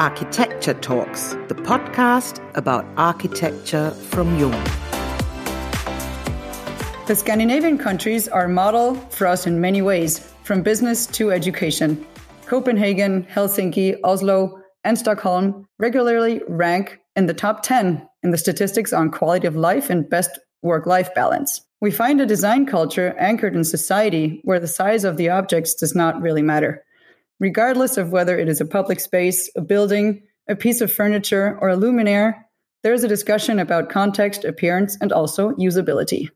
Architecture Talks, the podcast about architecture from Jung. The Scandinavian countries are a model for us in many ways, from business to education. Copenhagen, Helsinki, Oslo, and Stockholm regularly rank in the top 10 in the statistics on quality of life and best work life balance. We find a design culture anchored in society where the size of the objects does not really matter regardless of whether it is a public space, a building, a piece of furniture, or a luminaire, there is a discussion about context, appearance, and also usability.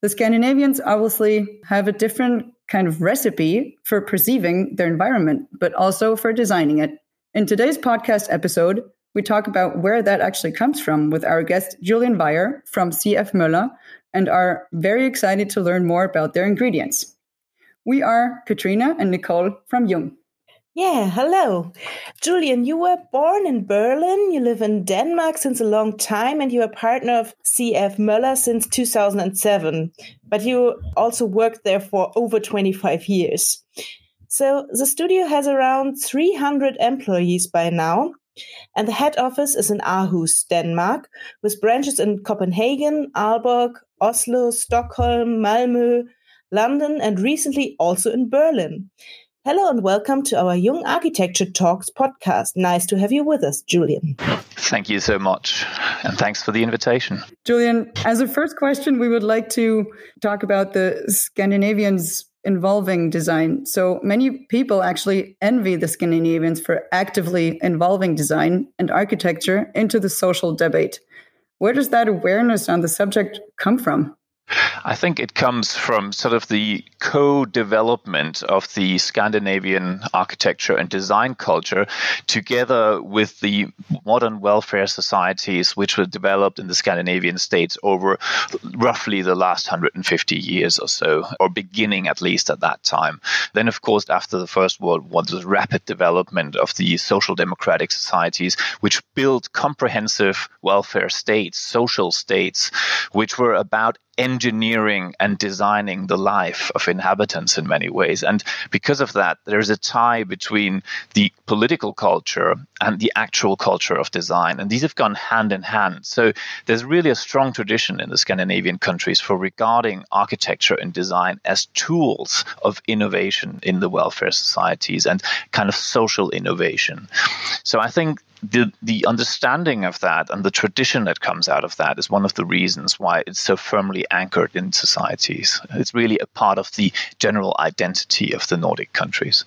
The Scandinavians obviously have a different kind of recipe for perceiving their environment, but also for designing it. In today's podcast episode, we talk about where that actually comes from with our guest Julian Weyer from CF Møller and are very excited to learn more about their ingredients. We are Katrina and Nicole from Jung. Yeah, hello. Julian, you were born in Berlin. You live in Denmark since a long time and you're a partner of CF Møller since 2007. But you also worked there for over 25 years. So the studio has around 300 employees by now. And the head office is in Aarhus, Denmark, with branches in Copenhagen, Aalborg, Oslo, Stockholm, Malmö, London, and recently also in Berlin. Hello and welcome to our Jung Architecture Talks podcast. Nice to have you with us, Julian. Thank you so much. And thanks for the invitation. Julian, as a first question, we would like to talk about the Scandinavians involving design. So many people actually envy the Scandinavians for actively involving design and architecture into the social debate. Where does that awareness on the subject come from? I think it comes from sort of the co development of the Scandinavian architecture and design culture together with the modern welfare societies which were developed in the Scandinavian states over roughly the last 150 years or so, or beginning at least at that time. Then, of course, after the First World War, the rapid development of the social democratic societies, which built comprehensive welfare states, social states, which were about engineering and designing the life of inhabitants in many ways. And because of that, there's a tie between the political culture and the actual culture of design. And these have gone hand in hand. So there's really a strong tradition in the Scandinavian countries for regarding architecture and design as tools of innovation in the welfare societies and kind of social innovation. So I think the the understanding of that and the tradition that comes out of that is one of the reasons why it's so firmly anchored in societies. It's really a part of the general identity of the Nordic countries.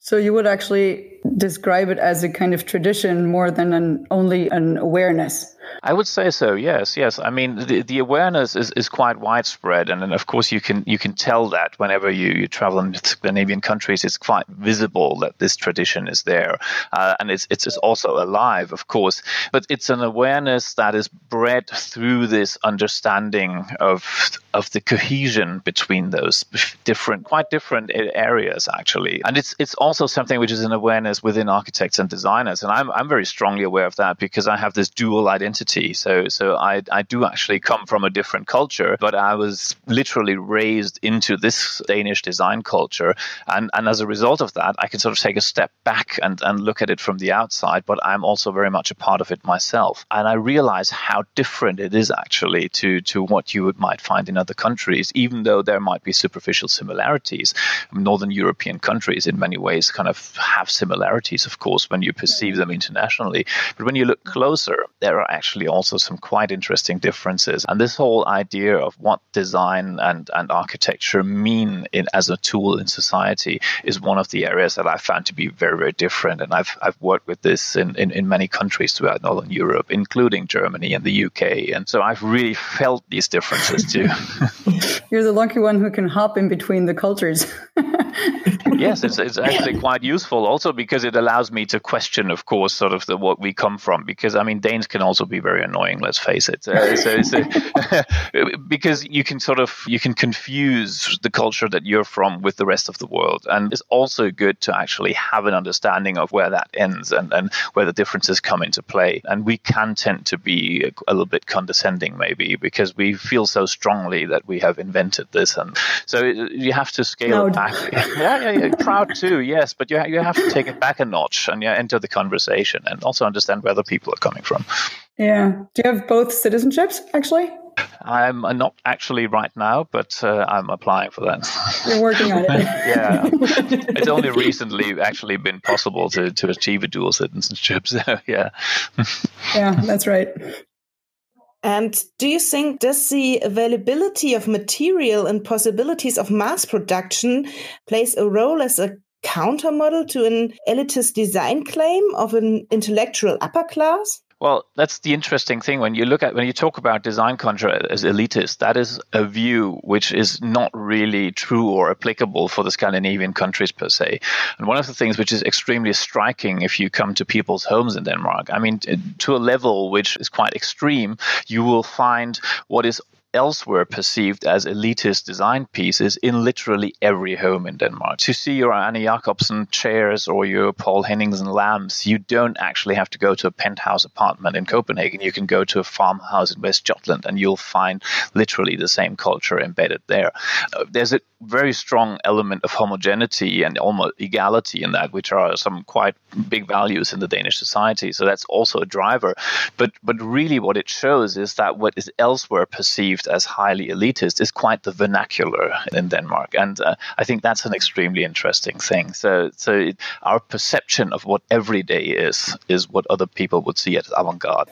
So you would actually describe it as a kind of tradition more than an only an awareness. I would say so. Yes, yes. I mean, the, the awareness is, is quite widespread, and, and of course you can you can tell that whenever you, you travel in Scandinavian countries, it's quite visible that this tradition is there, uh, and it's it's also alive, of course. But it's an awareness that is bred through this understanding of of the cohesion between those different, quite different areas, actually. And it's it's also something which is an awareness within architects and designers, and I'm I'm very strongly aware of that because I have this dual identity identity. So so I I do actually come from a different culture, but I was literally raised into this Danish design culture, and and as a result of that, I can sort of take a step back and and look at it from the outside. But I'm also very much a part of it myself, and I realize how different it is actually to to what you would, might find in other countries, even though there might be superficial similarities. Northern European countries, in many ways, kind of have similarities, of course, when you perceive them internationally. But when you look closer, there are actually actually also some quite interesting differences. And this whole idea of what design and, and architecture mean in, as a tool in society is one of the areas that I found to be very, very different. And I've, I've worked with this in, in, in many countries throughout Northern Europe, including Germany and the UK. And so I've really felt these differences too. You're the lucky one who can hop in between the cultures. yes, it's, it's actually quite useful also because it allows me to question, of course, sort of the, what we come from. Because I mean, Danes can also be very annoying. Let's face it. Uh, so, so because you can sort of you can confuse the culture that you're from with the rest of the world, and it's also good to actually have an understanding of where that ends and and where the differences come into play. And we can tend to be a, a little bit condescending, maybe, because we feel so strongly that we have invented this, and so you have to scale no. back. Yeah, yeah, yeah proud too, yes, but you, ha- you have to take it back a notch and yeah, enter the conversation and also understand where the people are coming from. Yeah. Do you have both citizenships, actually? I'm not actually right now, but uh, I'm applying for that. You're working on it. yeah, it's only recently actually been possible to, to achieve a dual citizenship. So yeah, yeah, that's right. And do you think does the availability of material and possibilities of mass production plays a role as a countermodel to an elitist design claim of an intellectual upper class? Well, that's the interesting thing when you look at when you talk about design culture as elitist. That is a view which is not really true or applicable for the Scandinavian countries per se. And one of the things which is extremely striking if you come to people's homes in Denmark, I mean, to a level which is quite extreme, you will find what is elsewhere perceived as elitist design pieces in literally every home in Denmark. To see your Arne Jacobsen chairs or your Poul Henningsen lamps, you don't actually have to go to a penthouse apartment in Copenhagen. You can go to a farmhouse in West Jutland and you'll find literally the same culture embedded there. Uh, there's a very strong element of homogeneity and almost equality in that, which are some quite big values in the Danish society. So that's also a driver. But but really what it shows is that what is elsewhere perceived perceived as highly elitist is quite the vernacular in Denmark, and uh, I think that's an extremely interesting thing. So, so it, our perception of what everyday is is what other people would see as avant-garde.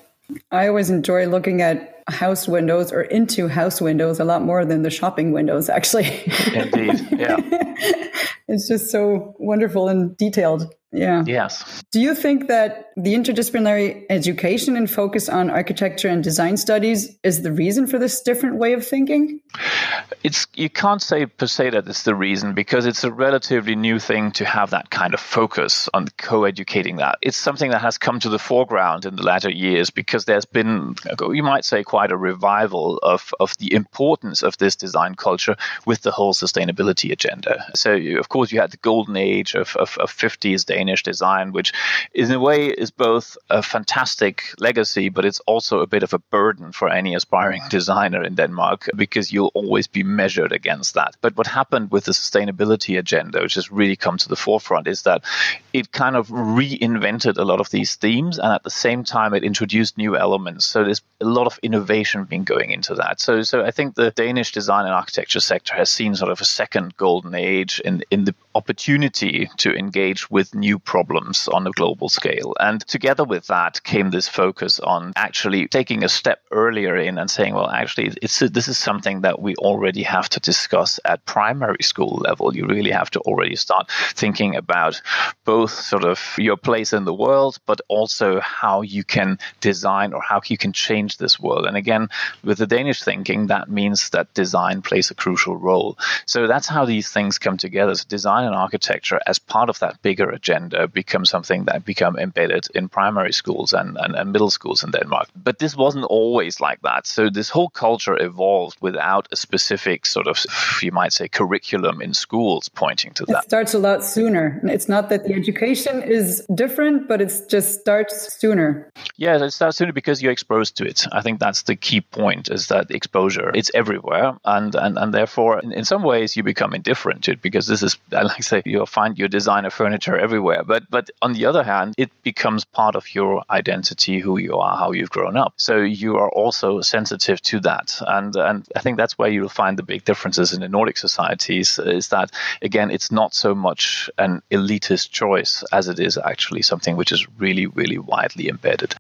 I always enjoy looking at house windows or into house windows a lot more than the shopping windows, actually. Indeed, yeah. it's just so wonderful and detailed. Yeah. Yes. Do you think that the interdisciplinary education and focus on architecture and design studies is the reason for this different way of thinking? It's you can't say per se that it's the reason because it's a relatively new thing to have that kind of focus on co-educating that. It's something that has come to the foreground in the latter years because there's been you might say quite a revival of of the importance of this design culture with the whole sustainability agenda. So of course you had the golden age of of, of 50s Danish design, which in a way is both a fantastic legacy, but it's also a bit of a burden for any aspiring mm-hmm. designer in Denmark because you'll always be measured against that. But what happened with the sustainability agenda, which has really come to the forefront, is that it kind of reinvented a lot of these themes and at the same time it introduced new elements. So there's a lot of innovation being going into that. So so I think the Danish design and architecture sector has seen sort of a second golden age in in the opportunity to engage with new problems on a global scale. And together with that came this focus on actually taking a step earlier in and saying, well, actually, it's this is something that we already have to discuss at primary school level. You really have to already start thinking about both sort of your place in the world, but also how you can design or how you can change this world. And again, with the Danish thinking, that means that design plays a crucial role. So that's how these things come together. So design and architecture as part of that bigger agenda become something that become embedded in primary schools and, and, and middle schools in Denmark. But this wasn't always like that. So this whole culture evolved without a specific sort of, you might say, curriculum in schools pointing to that. It starts a lot sooner. It's not that the education is different, but it just starts sooner. Yeah, it starts sooner because you're exposed to it. I think that's the key point is that exposure, it's everywhere. And, and, and therefore, in, in some ways, you become indifferent to it because this is, like say, you'll find your designer furniture everywhere. But but on the other hand, it becomes part of your identity, who you are, how you've grown up. So you are also sensitive to that, and and I think that's where you'll find the big differences in the Nordic societies. Is that again, it's not so much an elitist choice as it is actually something which is really really widely embedded.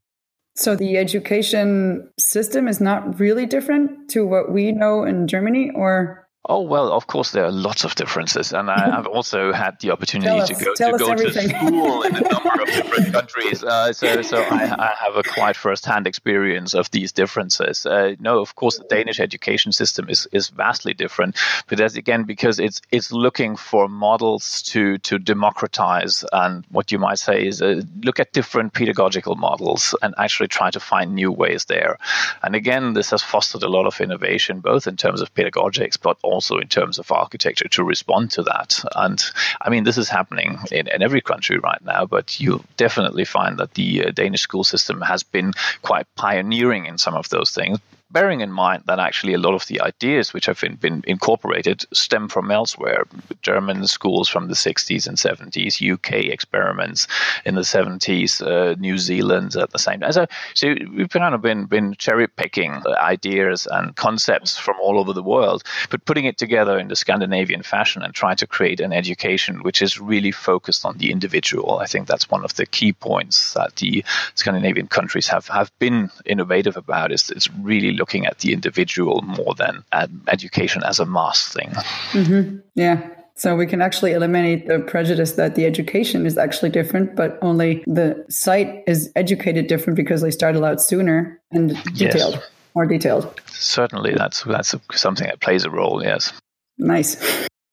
So the education system is not really different to what we know in Germany, or Oh well, of course there are lots of differences, and I, have also had the opportunity to go to go to school in a number of different countries. Uh, so, so I, I, have a quite first-hand experience of these differences. Uh, no, of course the Danish education system is is vastly different, but that's again because it's it's looking for models to to democratize and what you might say is uh, look at different pedagogical models and actually try to find new ways there. And again, this has fostered a lot of innovation, both in terms of pedagogics, but also in terms of architecture to respond to that. And I mean, this is happening in, in every country right now, but you definitely find that the uh, Danish school system has been quite pioneering in some of those things bearing in mind that actually a lot of the ideas which have been, been incorporated stem from elsewhere. German schools from the 60s and 70s, UK experiments in the 70s, uh, New Zealand at the same time. So, so we've kind of been, been cherry picking ideas and concepts from all over the world, but putting it together in the Scandinavian fashion and trying to create an education which is really focused on the individual. I think that's one of the key points that the Scandinavian countries have, have been innovative about is it's really looking at the individual more than education as a mass thing. Mm-hmm. Yeah. So we can actually eliminate the prejudice that the education is actually different, but only the site is educated different because they started out sooner and detailed, yes. more detailed. Certainly, that's that's something that plays a role. Yes. Nice.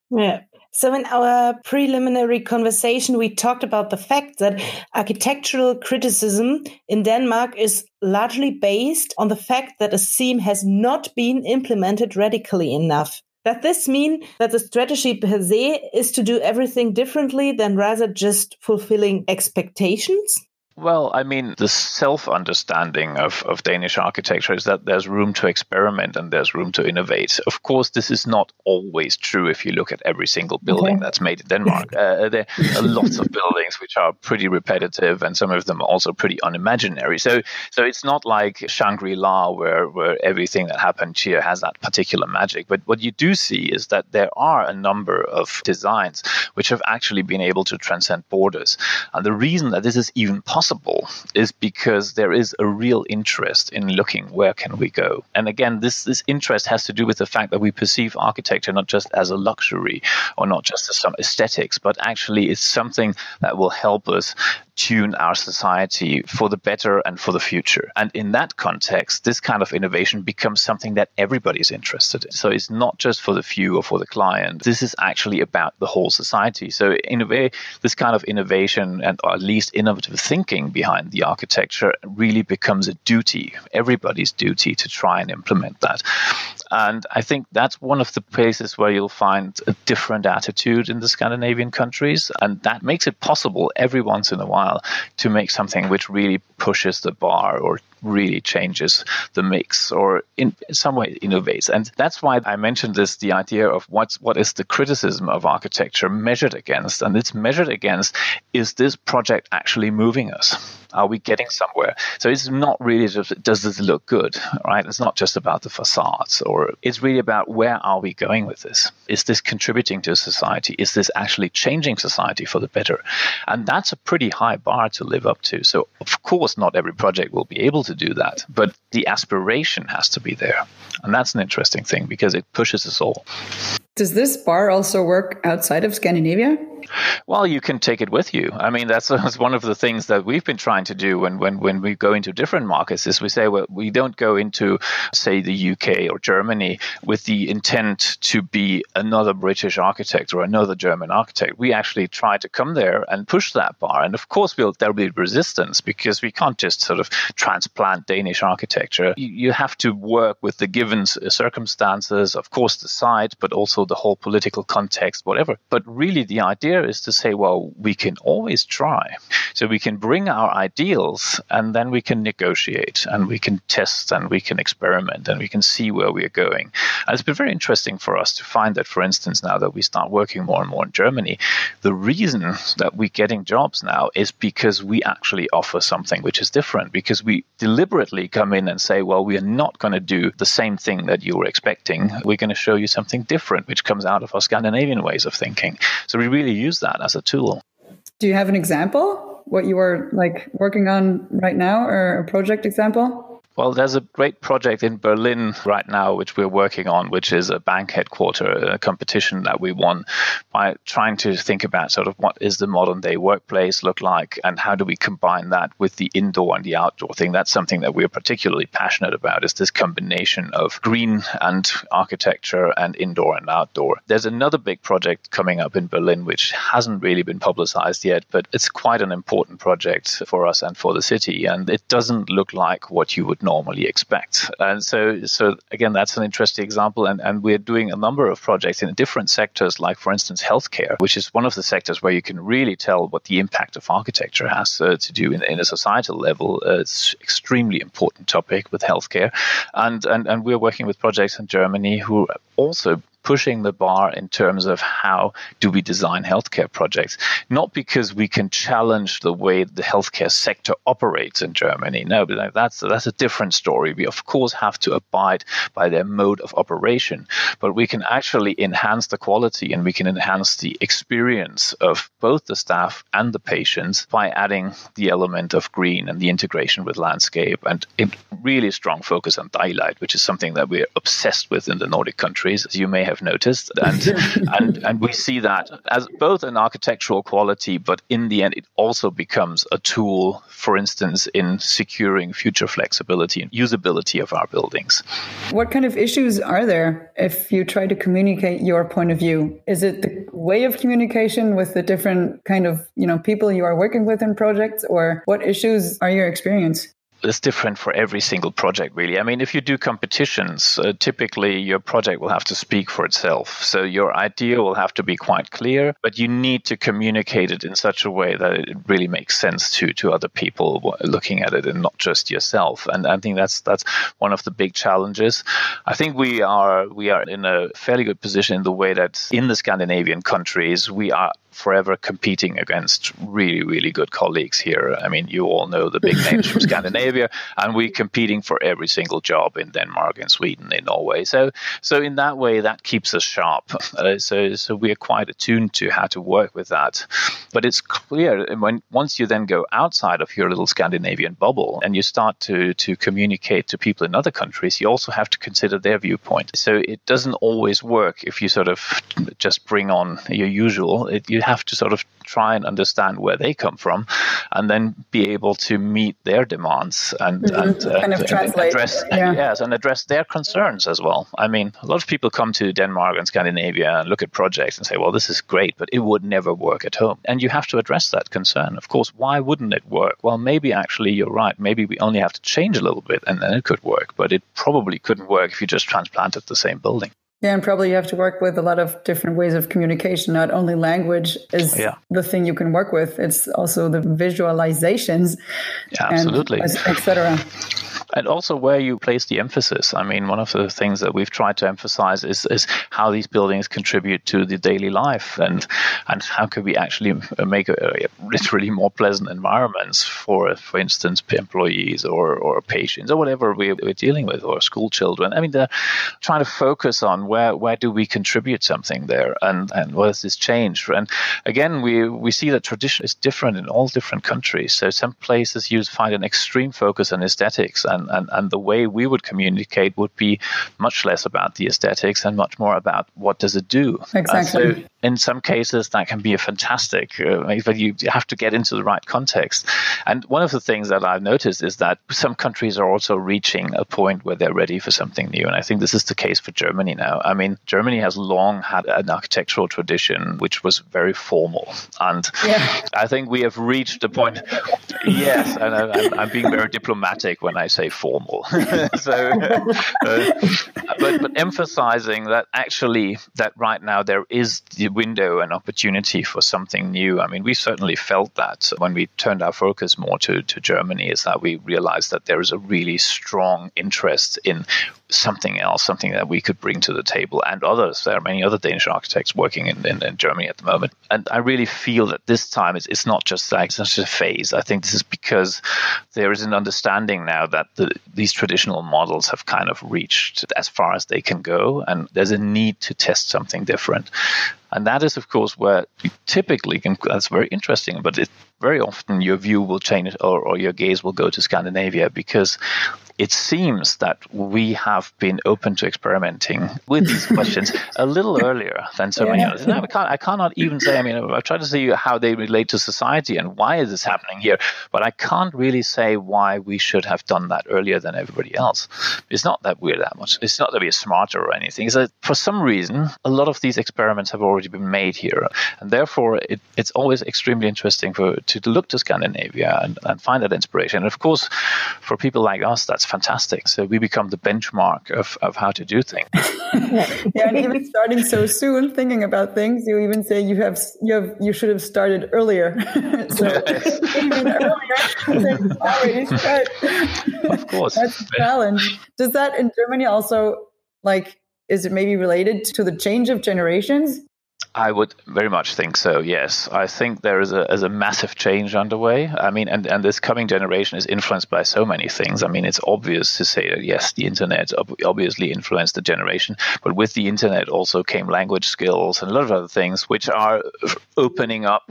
Yeah. So, in our preliminary conversation, we talked about the fact that architectural criticism in Denmark is largely based on the fact that a theme has not been implemented radically enough. Does this mean that the strategy per se is to do everything differently than rather just fulfilling expectations? Well, I mean, the self understanding of, of Danish architecture is that there's room to experiment and there's room to innovate. Of course, this is not always true if you look at every single building okay. that's made in Denmark. Uh, there are lots of buildings which are pretty repetitive and some of them are also pretty unimaginary. So, so it's not like Shangri La where, where everything that happened here has that particular magic. But what you do see is that there are a number of designs which have actually been able to transcend borders. And the reason that this is even possible possible is because there is a real interest in looking where can we go. And again, this, this interest has to do with the fact that we perceive architecture not just as a luxury or not just as some aesthetics, but actually it's something that will help us tune our society for the better and for the future. And in that context, this kind of innovation becomes something that everybody is interested in. So it's not just for the few or for the client. This is actually about the whole society. So in a way, this kind of innovation and at least innovative thinking behind the architecture really becomes a duty, everybody's duty to try and implement that. And I think that's one of the places where you'll find a different attitude in the Scandinavian countries. And that makes it possible every once in a while to make something which really pushes the bar or really changes the mix or in some way innovates. And that's why I mentioned this the idea of what's what is the criticism of architecture measured against. And it's measured against is this project actually moving us? Are we getting somewhere? So it's not really just does this look good, right? It's not just about the facades, or it's really about where are we going with this? Is this contributing to society? Is this actually changing society for the better? And that's a pretty high bar to live up to. So of course, not every project will be able to do that, but the aspiration has to be there, and that's an interesting thing because it pushes us all. Does this bar also work outside of Scandinavia? Well, you can take it with you. I mean, that's, that's one of the things that we've been trying to do when, when, when we go into different markets is we say, well, we don't go into, say, the UK or Germany with the intent to be another British architect or another German architect. We actually try to come there and push that bar. And of course, we'll, there'll be resistance because we can't just sort of transplant Danish architecture. You, you have to work with the given circumstances, of course, the site, but also the whole political context, whatever. But really, the idea is to say, well, we can always try. So we can bring our ideals and then we can negotiate and we can test and we can experiment and we can see where we are going. And it's been very interesting for us to find that, for instance, now that we start working more and more in Germany, the reason that we're getting jobs now is because we actually offer something which is different, because we deliberately come in and say, well, we are not going to do the same thing that you were expecting. We're going to show you something different, which comes out of our Scandinavian ways of thinking. So we really use that as a tool. Do you have an example? What you are like working on right now, or a project example? Well, there's a great project in Berlin right now, which we're working on, which is a bank headquarter a competition that we won by trying to think about sort of what is the modern day workplace look like and how do we combine that with the indoor and the outdoor thing. That's something that we're particularly passionate about is this combination of green and architecture and indoor and outdoor. There's another big project coming up in Berlin, which hasn't really been publicized yet, but it's quite an important project for us and for the city. And it doesn't look like what you would normally expect. And so, so again, that's an interesting example. And, and we're doing a number of projects in different sectors, like, for instance, healthcare, which is one of the sectors where you can really tell what the impact of architecture has uh, to do in, in, a societal level. Uh, it's extremely important topic with healthcare. And, and, and we're working with projects in Germany who also pushing the bar in terms of how do we design healthcare projects. Not because we can challenge the way the healthcare sector operates in Germany. No, but that's that's a different story. We of course have to abide by their mode of operation, but we can actually enhance the quality and we can enhance the experience of both the staff and the patients by adding the element of green and the integration with landscape and a really strong focus on daylight, which is something that we're obsessed with in the Nordic countries, as you may have have noticed, and and and we see that as both an architectural quality, but in the end, it also becomes a tool, for instance, in securing future flexibility and usability of our buildings. What kind of issues are there if you try to communicate your point of view? Is it the way of communication with the different kind of you know people you are working with in projects, or what issues are your experience? It's different for every single project, really. I mean, if you do competitions, uh, typically your project will have to speak for itself. So your idea will have to be quite clear, but you need to communicate it in such a way that it really makes sense to to other people looking at it and not just yourself. And I think that's that's one of the big challenges. I think we are we are in a fairly good position in the way that in the Scandinavian countries we are forever competing against really, really good colleagues here. I mean, you all know the big names from Scandinavia, and we're competing for every single job in Denmark, in Sweden, in Norway. So, so in that way, that keeps us sharp. Uh, so, so we are quite attuned to how to work with that. But it's clear when once you then go outside of your little Scandinavian bubble and you start to to communicate to people in other countries, you also have to consider their viewpoint. So it doesn't always work if you sort of just bring on your usual. It, you have to sort of try and understand where they come from and then be able to meet their demands and, mm-hmm. and, uh, kind of translate. address yeah. yes and address their concerns as well i mean a lot of people come to denmark and scandinavia and look at projects and say well this is great but it would never work at home and you have to address that concern of course why wouldn't it work well maybe actually you're right maybe we only have to change a little bit and then it could work but it probably couldn't work if you just transplanted the same building yeah, and probably you have to work with a lot of different ways of communication. Not only language is yeah. the thing you can work with; it's also the visualizations, yeah, absolutely, etc and also where you place the emphasis. I mean, one of the things that we've tried to emphasize is, is how these buildings contribute to the daily life and and how can we actually make a, a literally more pleasant environments for, for instance, employees or, or patients or whatever we're, we're dealing with or school children. I mean, they're trying to focus on where, where do we contribute something there and, and what does this change? And again, we, we see that tradition is different in all different countries. So some places you find an extreme focus on aesthetics and and, and, and the way we would communicate would be much less about the aesthetics and much more about what does it do. Exactly. In some cases that can be a fantastic, uh, but you have to get into the right context. And one of the things that I've noticed is that some countries are also reaching a point where they're ready for something new. And I think this is the case for Germany now. I mean, Germany has long had an architectural tradition which was very formal. And yeah. I think we have reached a point. yes, and I'm, I'm being very diplomatic when I say formal. so, uh, but, but emphasizing that actually that right now there is the window and opportunity for something new. I mean, we certainly felt that when we turned our focus more to, to Germany, is that we realized that there is a really strong interest in something else, something that we could bring to the table, and others. There are many other Danish architects working in, in, in Germany at the moment. And I really feel that this time it's, it's not just like such a phase. I think this is because there is an understanding now that the, these traditional models have kind of reached as far as they can go, and there's a need to test something different. And that is, of course, where typically, can, that's very interesting, but it, very often your view will change or, or your gaze will go to Scandinavia because it seems that we have been open to experimenting with these questions a little earlier than so yeah. many others. And I, can't, I cannot even say, I mean, I've tried to see how they relate to society and why is this happening here, but I can't really say why we should have done that earlier than everybody else. It's not that we're that much. It's not that we're smarter or anything. It's that for some reason, a lot of these experiments have already been made here. And therefore, it, it's always extremely interesting for to, to look to Scandinavia and, and find that inspiration. And of course, for people like us, that's fantastic. So we become the benchmark of, of how to do things. yeah, and even starting so soon, thinking about things, you even say you have you have you should have started earlier. so even earlier, already start. Of course, that's a challenge. Does that in Germany also like? Is it maybe related to the change of generations? I would very much think so. Yes, I think there is a, is a massive change underway. I mean, and, and this coming generation is influenced by so many things. I mean, it's obvious to say that yes, the internet obviously influenced the generation, but with the internet also came language skills and a lot of other things which are opening up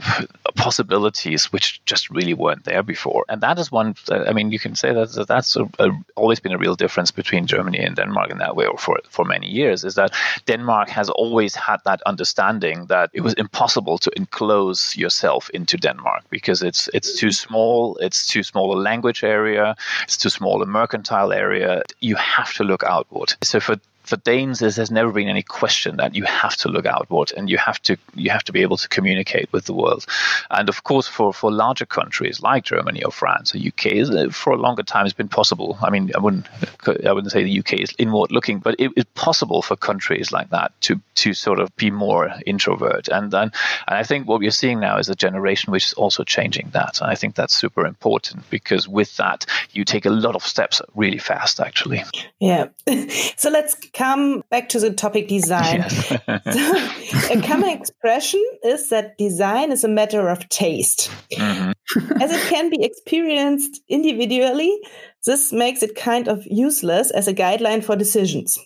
possibilities which just really weren't there before. And that is one. Uh, I mean, you can say that that's a, a, always been a real difference between Germany and Denmark in that way, or for for many years, is that Denmark has always had that understanding that it was impossible to enclose yourself into Denmark because it's it's too small, it's too small a language area, it's too small a mercantile area. You have to look outward. So for for Danes, there's never been any question that you have to look outward and you have to you have to be able to communicate with the world. And of course, for, for larger countries like Germany or France or UK, uh, for a longer time, it's been possible. I mean, I wouldn't I wouldn't say the UK is inward looking, but it is possible for countries like that to to sort of be more introvert. And then and I think what we're seeing now is a generation which is also changing that. And I think that's super important because with that, you take a lot of steps really fast, actually. Yeah. so let's come back to the topic design. Yes. so, a common expression is that design is a matter of taste. Mm-hmm. as it can be experienced individually, this makes it kind of useless as a guideline for decisions.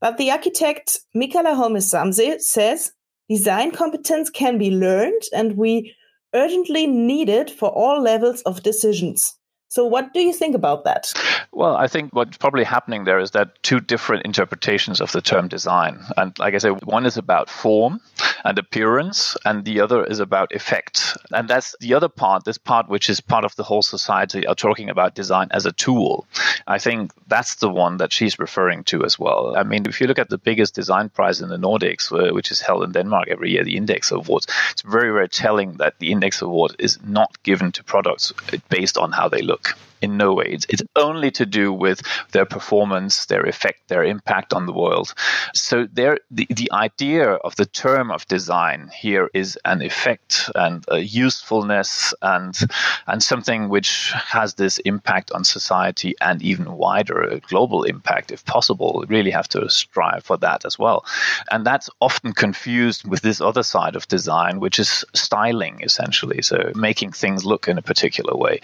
But the architect Mikaela Holmes-Samse says design competence can be learned and we urgently need it for all levels of decisions. So, what do you think about that? Well, I think what's probably happening there is that two different interpretations of the term design. And like I said, one is about form and appearance, and the other is about effect. And that's the other part, this part which is part of the whole society are talking about design as a tool. I think that's the one that she's referring to as well. I mean, if you look at the biggest design prize in the Nordics, uh, which is held in Denmark every year, the Index Awards, it's very, very telling that the Index Award is not given to products based on how they look work in no way. It's, it's, only to do with their performance, their effect, their impact on the world. So there, the, the idea of the term of design here is an effect and a usefulness and and something which has this impact on society and even wider a global impact if possible. We really have to strive for that as well. And that's often confused with this other side of design, which is styling essentially. So making things look in a particular way.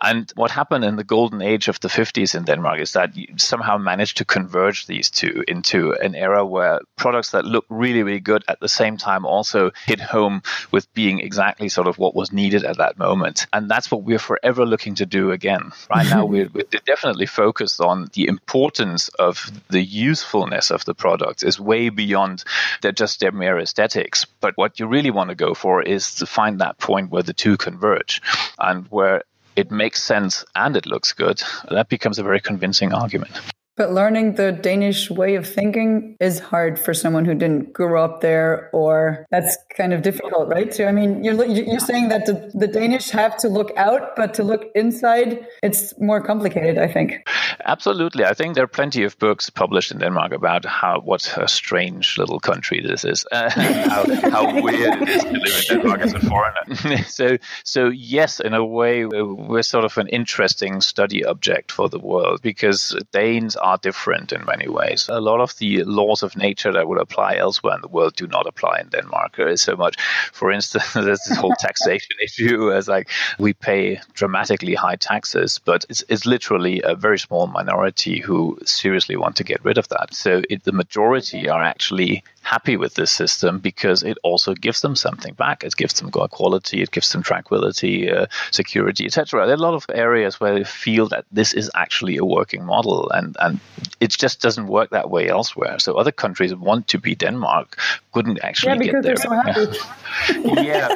And what happened in the golden age of the 50s in Denmark is that you somehow managed to converge these two into an era where products that look really, really good at the same time also hit home with being exactly sort of what was needed at that moment. And that's what we're forever looking to do again. Right now, we're, we're definitely focused on the importance of the usefulness of the products is way beyond their, just their mere aesthetics. But what you really want to go for is to find that point where the two converge and where it makes sense and it looks good, that becomes a very convincing argument. But learning the Danish way of thinking is hard for someone who didn't grow up there, or that's kind of difficult, right? So, I mean, you're, you're saying that the, the Danish have to look out, but to look inside, it's more complicated, I think. Absolutely. I think there are plenty of books published in Denmark about how what a strange little country this is, uh, how, how weird it is to live in Denmark as a foreigner. so, so, yes, in a way, we're sort of an interesting study object for the world because Danes are different in many ways. A lot of the laws of nature that would apply elsewhere in the world do not apply in Denmark so much. For instance, there's this whole taxation issue as like we pay dramatically high taxes, but it's, it's literally a very small minority who seriously want to get rid of that. So it, the majority are actually happy with this system because it also gives them something back. It gives them quality, it gives them tranquility, uh, security, etc. There are a lot of areas where they feel that this is actually a working model, and and it just doesn't work that way elsewhere. So other countries want to be Denmark, couldn't actually yeah, get there. So yeah,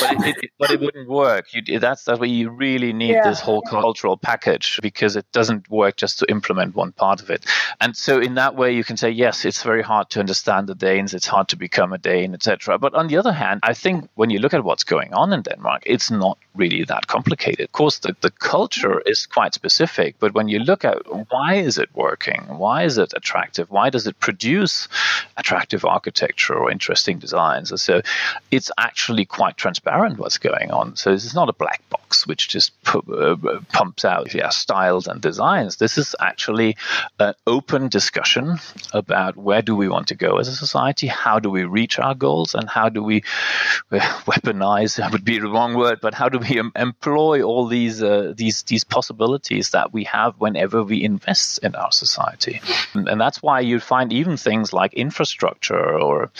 but it, it, but it wouldn't work. You, that's that's where you really need yeah. this whole cultural package because it doesn't work just to implement one part of it. And so in that way, you can say yes, it's very hard to understand the Danes, it's hard to become a Dane, etc. But on the other hand, I think when you look at what's going on in Denmark, it's not really that complicated. Of course, the, the culture is quite specific, but when you look at why is it working, why is it attractive, why does it produce attractive architecture or interesting designs, so it's actually quite transparent what's going on. So this is not a black box which just uh, pumps out yeah, styles and designs. This is actually an open discussion about where do we want to go as a society, how do we reach our goals, and how do we weaponize, that would be the wrong word, but how do we em- employ all these, uh, these, these possibilities that we have whenever we invest in our society. And, and that's why you find even things like infrastructure or,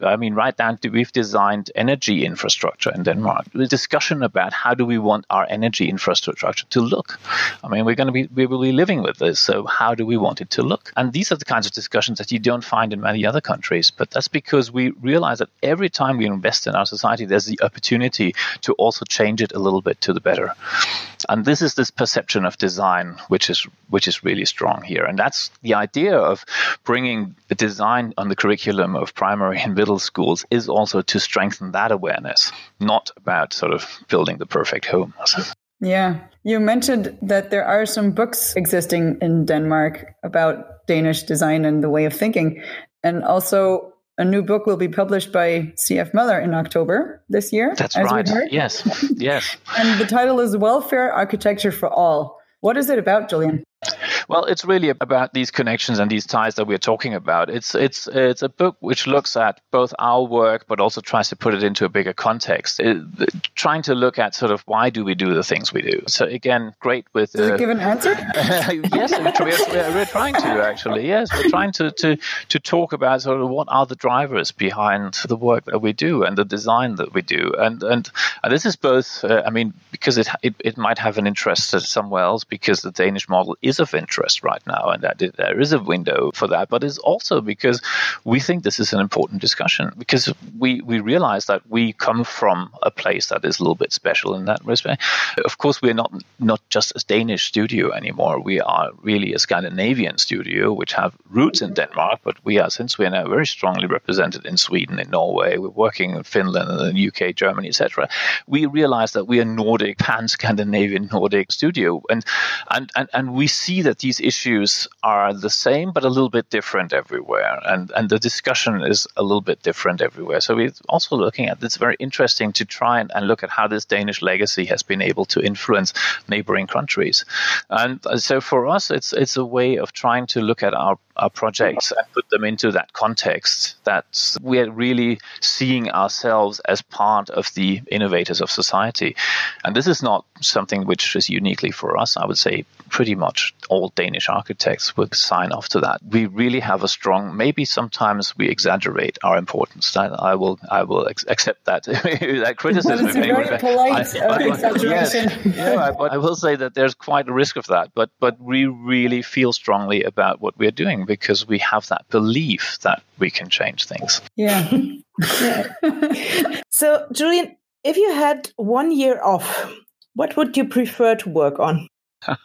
I mean, right down to we've designed energy infrastructure in Denmark. The discussion about how do we want our energy infrastructure to look. I mean, we're going to be, we will be living with this. So how do we want it to look? And these are the kinds of discussions that you don't find in many other countries. But that's because we realize that every time we invest in our society, there's the opportunity to also change it a little bit to the better. And this is this perception of design, which is which is really strong here. And that's the idea of bringing the design on the curriculum of primary and middle schools is also to strengthen that awareness, not about sort of building the perfect home. Yeah. You mentioned that there are some books existing in Denmark about Danish design and the way of thinking. And also, a new book will be published by C.F. Møller in October this year. That's right. Yes. Yes. and the title is Welfare Architecture for All. What is it about, Julian? Well, it's really about these connections and these ties that we're talking about. It's it's it's a book which looks at both our work, but also tries to put it into a bigger context. It, trying to look at sort of why do we do the things we do. So again, great with. Does uh, it give an answer? yes, we're, we're, trying to actually. Yes, we're trying to, to to talk about sort of what are the drivers behind the work that we do and the design that we do, and and, and this is both. Uh, I mean, because it, it it might have an interest somewhere else because the Danish model is of interest right now, and that there is a window for that. But it's also because we think this is an important discussion because we we realize that we come from a place that is a little bit special in that respect. Of course, we're not not just a Danish studio anymore. We are really a Scandinavian studio which have roots in Denmark, but we are since we are now very strongly represented in Sweden, in Norway. We're working in Finland, and the UK, Germany, etc. We realize that we are Nordic, pan-Scandinavian Nordic studio, and and and and we see that these issues are the same but a little bit different everywhere, and and the discussion is a little bit different everywhere. So we're also looking at it's very interesting to try and, and look at how this Danish legacy has been able to influence neighboring countries, and uh, so for us, it's it's a way of trying to look at our our projects and put them into that context that we're really seeing ourselves as part of the innovators of society. And this is not something which is uniquely for us. I would say pretty much all Danish architects would sign off to that. We really have a strong. Maybe sometimes we exaggerate our importance. I, I will. I will ex- accept that that criticism. A very polite I, uh, exaggeration. Yes, yeah, but I will say that there's quite a risk of that. But but we really feel strongly about what we're doing because we have that belief that we can change things. Yeah. yeah. so, Julian, if you had one year off, what would you prefer to work on?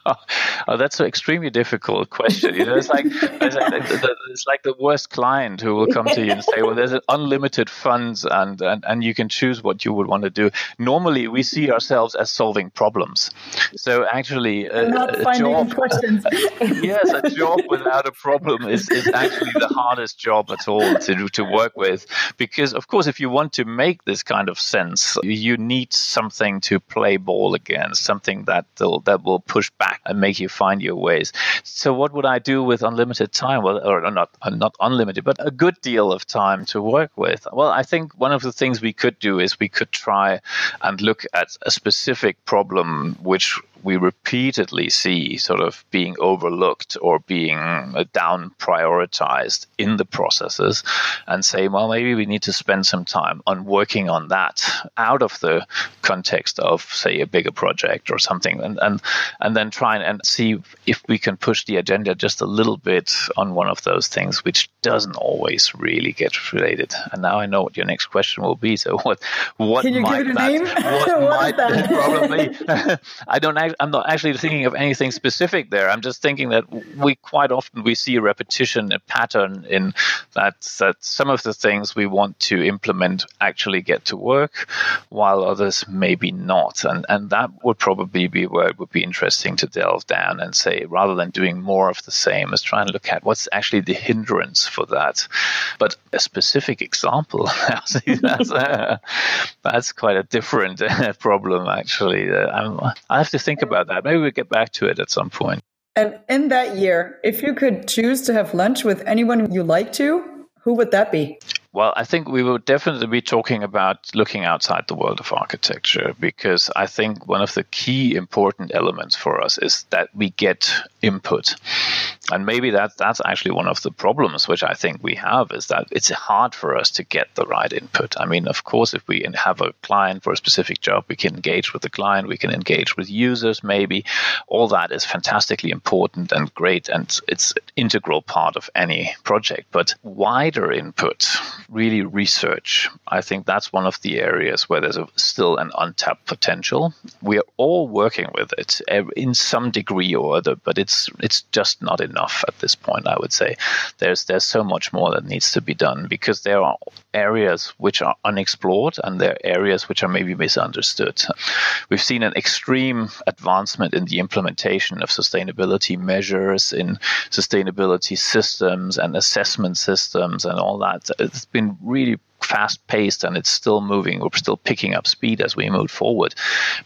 Oh, that's an extremely difficult question. You know, it's like it's like, the, it's like the worst client who will come to you and say, "Well, there's an unlimited funds, and, and and you can choose what you would want to do." Normally, we see ourselves as solving problems. So, actually, uh, a, a job, yes, a job without a problem is, is actually the hardest job at all to to work with, because of course, if you want to make this kind of sense, you need something to play ball against, something that that will push push back and make you find your ways. So what would I do with unlimited time? Well, or not not unlimited, but a good deal of time to work with. Well, I think one of the things we could do is we could try and look at a specific problem which we repeatedly see sort of being overlooked or being uh, down prioritized in the processes and say, well, maybe we need to spend some time on working on that out of the context of, say, a bigger project or something, and and, and then try and see if we can push the agenda just a little bit on one of those things, which doesn't always really get related. And now I know what your next question will be. So what what can you might give it a that? What, what might that problem be? I don't I'm not actually thinking of anything specific there. I'm just thinking that we quite often we see a repetition, a pattern in that that some of the things we want to implement actually get to work, while others maybe not. And and that would probably be where it would be interesting to delve down and say rather than doing more of the same, is try and look at what's actually the hindrance for that. But a specific example, that's, uh, that's quite a different uh, problem actually. Uh, I have to think about that. Maybe we'll get back to it at some point. And in that year, if you could choose to have lunch with anyone you like to, who would that be? Well, I think we will definitely be talking about looking outside the world of architecture because I think one of the key important elements for us is that we get input. And maybe that that's actually one of the problems which I think we have is that it's hard for us to get the right input. I mean, of course, if we have a client for a specific job, we can engage with the client, we can engage with users, maybe. All that is fantastically important and great, and it's an integral part of any project. But wider input, really research. I think that's one of the areas where there's a, still an untapped potential. We are all working with it in some degree or other, but it's it's just not enough at this point. I would say there's there's so much more that needs to be done because there are areas which are unexplored and there are areas which are maybe misunderstood. We've seen an extreme advancement in the implementation of sustainability measures in sustainability systems and assessment systems and all that. It's been really fast paced and it's still moving. We're still picking up speed as we move forward.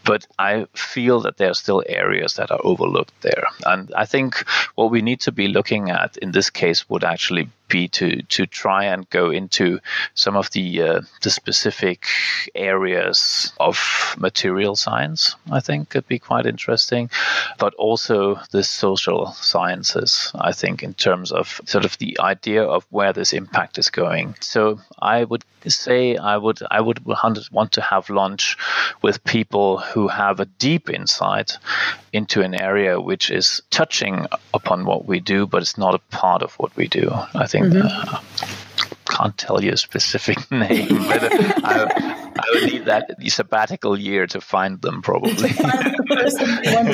But I feel that there are still areas that are overlooked there. And I think what we need to be looking at in this case would actually be to to try and go into some of the uh, the specific areas of material science. I think could be quite interesting, but also the social sciences. I think in terms of sort of the idea of where this impact is going. So I would say I would I would want to have lunch with people who have a deep insight into an area which is touching upon what we do, but it's not a part of what we do. I think. Mm-hmm. Uh, can't tell you a specific name, but uh, I, I, would need that the sabbatical year to find them probably. to find the person,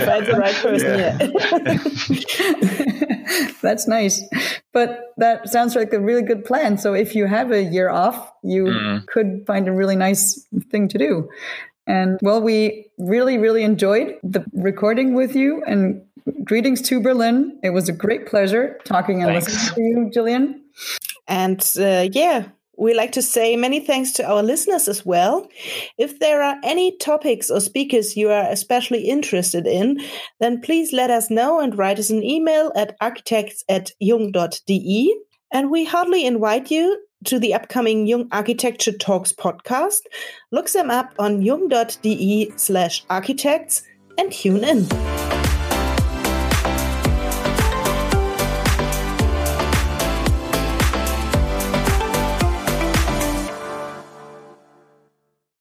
find the right person. Yeah. That's nice, but that sounds like a really good plan. So if you have a year off, you mm. could find a really nice thing to do. And well, we really, really enjoyed the recording with you and greetings to Berlin. It was a great pleasure talking and Thanks. listening to you, Jillian. And uh, yeah, we like to say many thanks to our listeners as well. If there are any topics or speakers you are especially interested in, then please let us know and write us an email at architects at jung.de. And we heartily invite you to the upcoming Jung Architecture Talks podcast. Look them up on jung.de slash architects and tune in.